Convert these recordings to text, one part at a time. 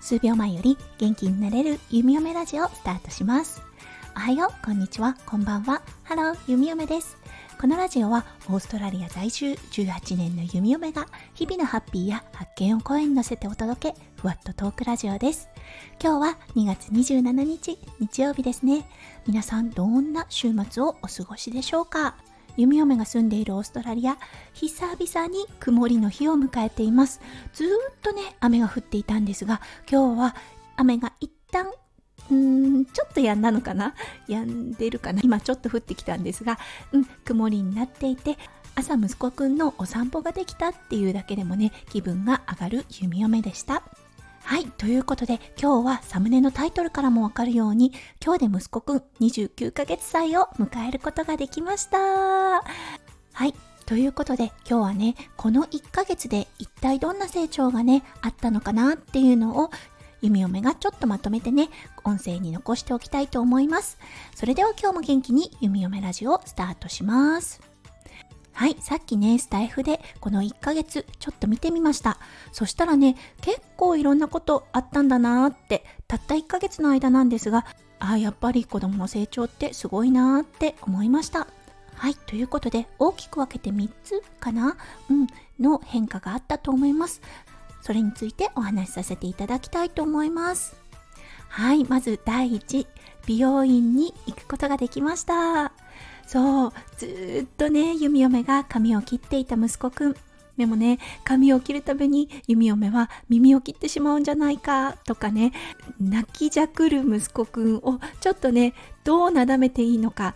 数秒前より元気になれる弓嫁ラジオスタートします。おはようこんにちはこんばんは。ハロー弓嫁です。このラジオはオーストラリア在住18年の弓嫁が日々のハッピーや発見を声に乗せてお届けふわっとトークラジオです。今日は2月27日日曜日ですね。皆さんどんな週末をお過ごしでしょうか？弓嫁が住んでいるオーストラリア久々に曇りの日を迎えています。ずっとね雨が降っていたんですが今日は雨が一旦うんちょっと止んだのかな？止んでるかな？今ちょっと降ってきたんですが、うん、曇りになっていて朝息子くんのお散歩ができたっていうだけでもね気分が上がる弓嫁でした。はい。ということで、今日はサムネのタイトルからもわかるように、今日で息子くん29ヶ月歳を迎えることができました。はい。ということで、今日はね、この1ヶ月で一体どんな成長がね、あったのかなっていうのを、弓嫁がちょっとまとめてね、音声に残しておきたいと思います。それでは今日も元気に弓嫁ラジオスタートします。はい、さっきね、スタイフでこの1ヶ月ちょっと見てみました。そしたらね、結構いろんなことあったんだなーって、たった1ヶ月の間なんですが、ああ、やっぱり子供の成長ってすごいなーって思いました。はい、ということで大きく分けて3つかな？うん、の変化があったと思います。それについてお話しさせていただきたいと思います。はい、まず第1、美容院に行くことができました。そうずっとね弓嫁が髪を切っていた息子くん。でもね髪を切るたびに弓嫁は耳を切ってしまうんじゃないかとかね泣きじゃくる息子くんをちょっとねどうなだめていいのか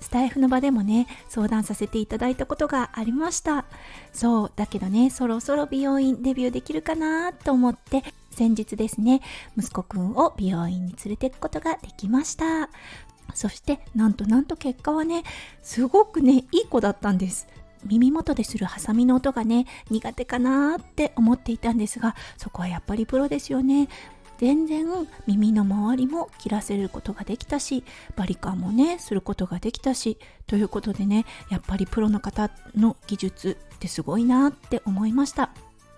スタイフの場でもね相談させていただいたことがありました。そうだけどねそろそろ美容院デビューできるかなと思って先日ですね息子くんを美容院に連れていくことができました。そしてなんとなんと結果はねすごくねいい子だったんです。耳元でするハサミの音がね苦手かなって思っていたんですがそこはやっぱりプロですよね。全然耳の周りも切らせることができたしバリカンもねすることができたしということでねやっぱりプロの方の技術ってすごいなって思いました。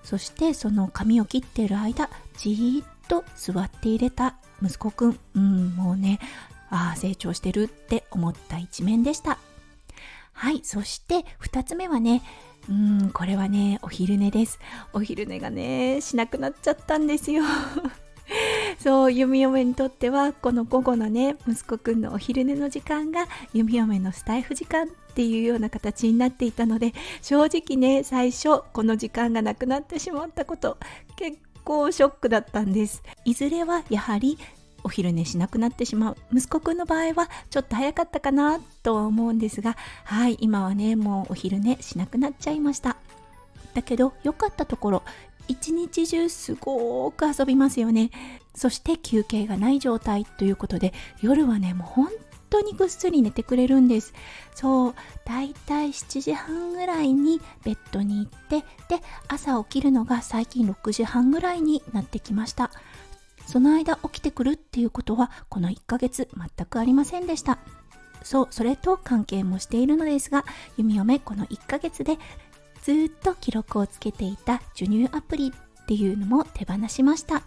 そしてその髪を切っている間じーっと座って入れた息子くん。うんもうねああ、成長してるって思った一面でした。はい、そして2つ目はね、うん、これはね、お昼寝です。お昼寝がね、しなくなっちゃったんですよ。そう、弓嫁にとっては、この午後のね、息子くんのお昼寝の時間が、弓嫁のスタイフ時間っていうような形になっていたので、正直ね、最初、この時間がなくなってしまったこと、結構ショックだったんです。いずれはやはりお昼寝しなくなってしまう。息子くんの場合はちょっと早かったかなとは思うんですがはい今はねもうお昼寝しなくなっちゃいました。だけど良かったところ一日中すごく遊びますよね。そして休憩がない状態ということで夜はねもう本当にぐっすり寝てくれるんです。そうだいたい7時半ぐらいにベッドに行ってで朝起きるのが最近6時半ぐらいになってきました。その間起きてくるっていうことはこの1ヶ月全くありませんでした。そうそれと関係もしているのですが弓嫁この1ヶ月でずっと記録をつけていた授乳アプリっていうのも手放しました。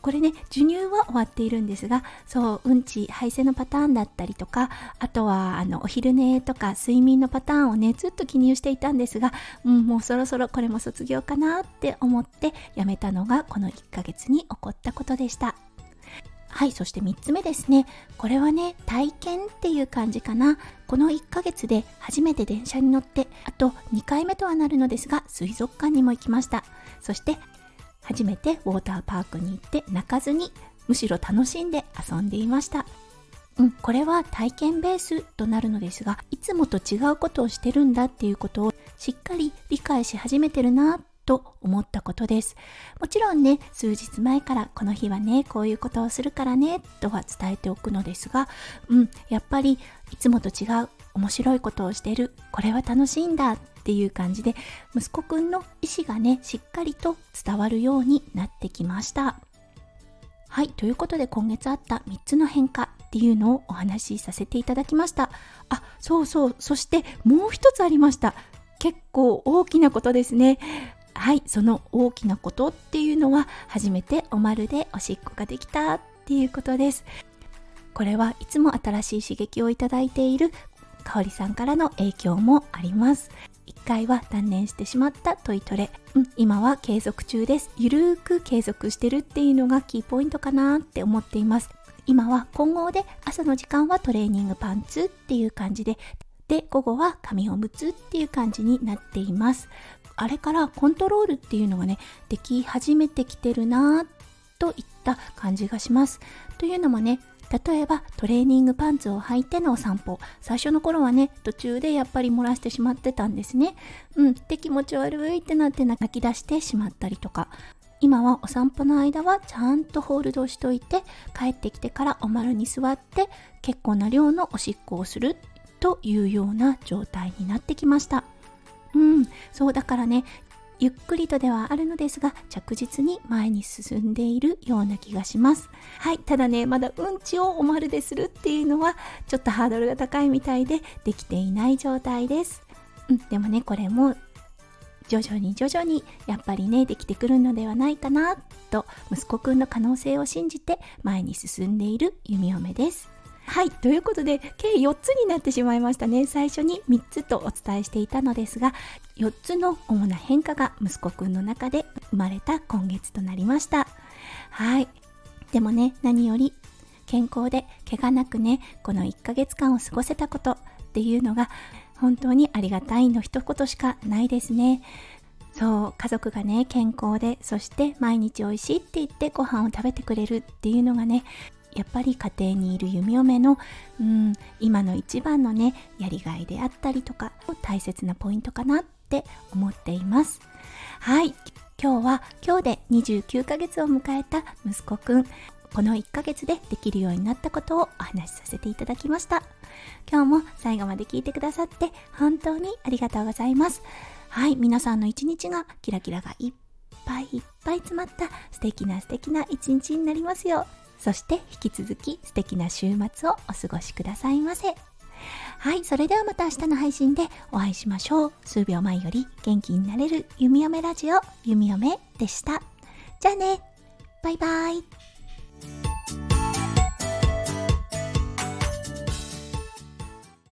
これね授乳は終わっているんですがそううんち排泄のパターンだったりとかあとはあのお昼寝とか睡眠のパターンをねずっと記入していたんですが、うん、もうそろそろこれも卒業かなって思ってやめたのがこの1ヶ月に起こったことでしたはい、そして3つ目ですね。これはね、体験っていう感じかな。この1ヶ月で初めて電車に乗って、あと2回目とはなるのですが、水族館にも行きました。そして初めてウォーターパークに行って泣かずにむしろ楽しんで遊んでいました。うん、これは体験ベースとなるのですがいつもと違うことをしてるんだっていうことをしっかり理解し始めてるなと思ったことです。もちろんね数日前からこの日はねこういうことをするからねとは伝えておくのですがうんやっぱりいつもと違う面白いことをしてる。これは楽しいんだっていう感じで息子くんの意思がねしっかりと伝わるようになってきました。はいということで今月あった3つの変化っていうのをお話しさせていただきました。あそうそうそしてもう一つありました。結構大きなことですね。はいその大きなことっていうのは初めておまるでおしっこができたっていうことです。これはいつも新しい刺激をいただいている香里さんからの影響もあります。1回は断念してしまったトイトレ、うん、今は継続中です。ゆるーく継続してるっていうのがキーポイントかなって思っています。今は混合で朝の時間はトレーニングパンツっていう感じでで午後は紙おむつっていう感じになっています。あれからコントロールっていうのがねでき始めてきてるなといった感じがします。というのもね例えばトレーニングパンツを履いてのお散歩。最初の頃はね途中でやっぱり漏らしてしまってたんですね。うんで気持ち悪いってなって泣き出してしまったりとか。今はお散歩の間はちゃんとホールドしといて帰ってきてからお丸に座って結構な量のおしっこをするというような状態になってきました。うんそうだからねゆっくりとではあるのですが着実に前に進んでいるような気がします。はいただねまだうんちをおまるでするっていうのはちょっとハードルが高いみたいでできていない状態です。うんでもねこれも徐々に徐々にやっぱりねできてくるのではないかなと息子くんの可能性を信じて前に進んでいる弓嫁です。はい、ということで計4つになってしまいましたね。最初に3つとお伝えしていたのですが、4つの主な変化が息子くんの中で生まれた今月となりました。はい。でもね、何より健康で怪我なくね、この1ヶ月間を過ごせたことっていうのが本当にありがたいの一言しかないですね。そう家族がね健康でそして毎日おいしいって言ってご飯を食べてくれるっていうのがねやっぱり家庭にいる弓嫁の、うん、今の一番のねやりがいであったりとか大切なポイントかなって思っています。はい。今日は今日で29ヶ月を迎えた息子くん。この1ヶ月でできるようになったことをお話しさせていただきました。今日も最後まで聞いてくださって本当にありがとうございます。はい。皆さんの一日がキラキラがいっぱいいっぱい詰まった素敵な素敵な一日になりますよそして引き続き素敵な週末をお過ごしくださいませ。はい、それではまた明日の配信でお会いしましょう。数秒前より元気になれる弓嫁ラジオ、弓嫁でした。じゃあね、バイバイ。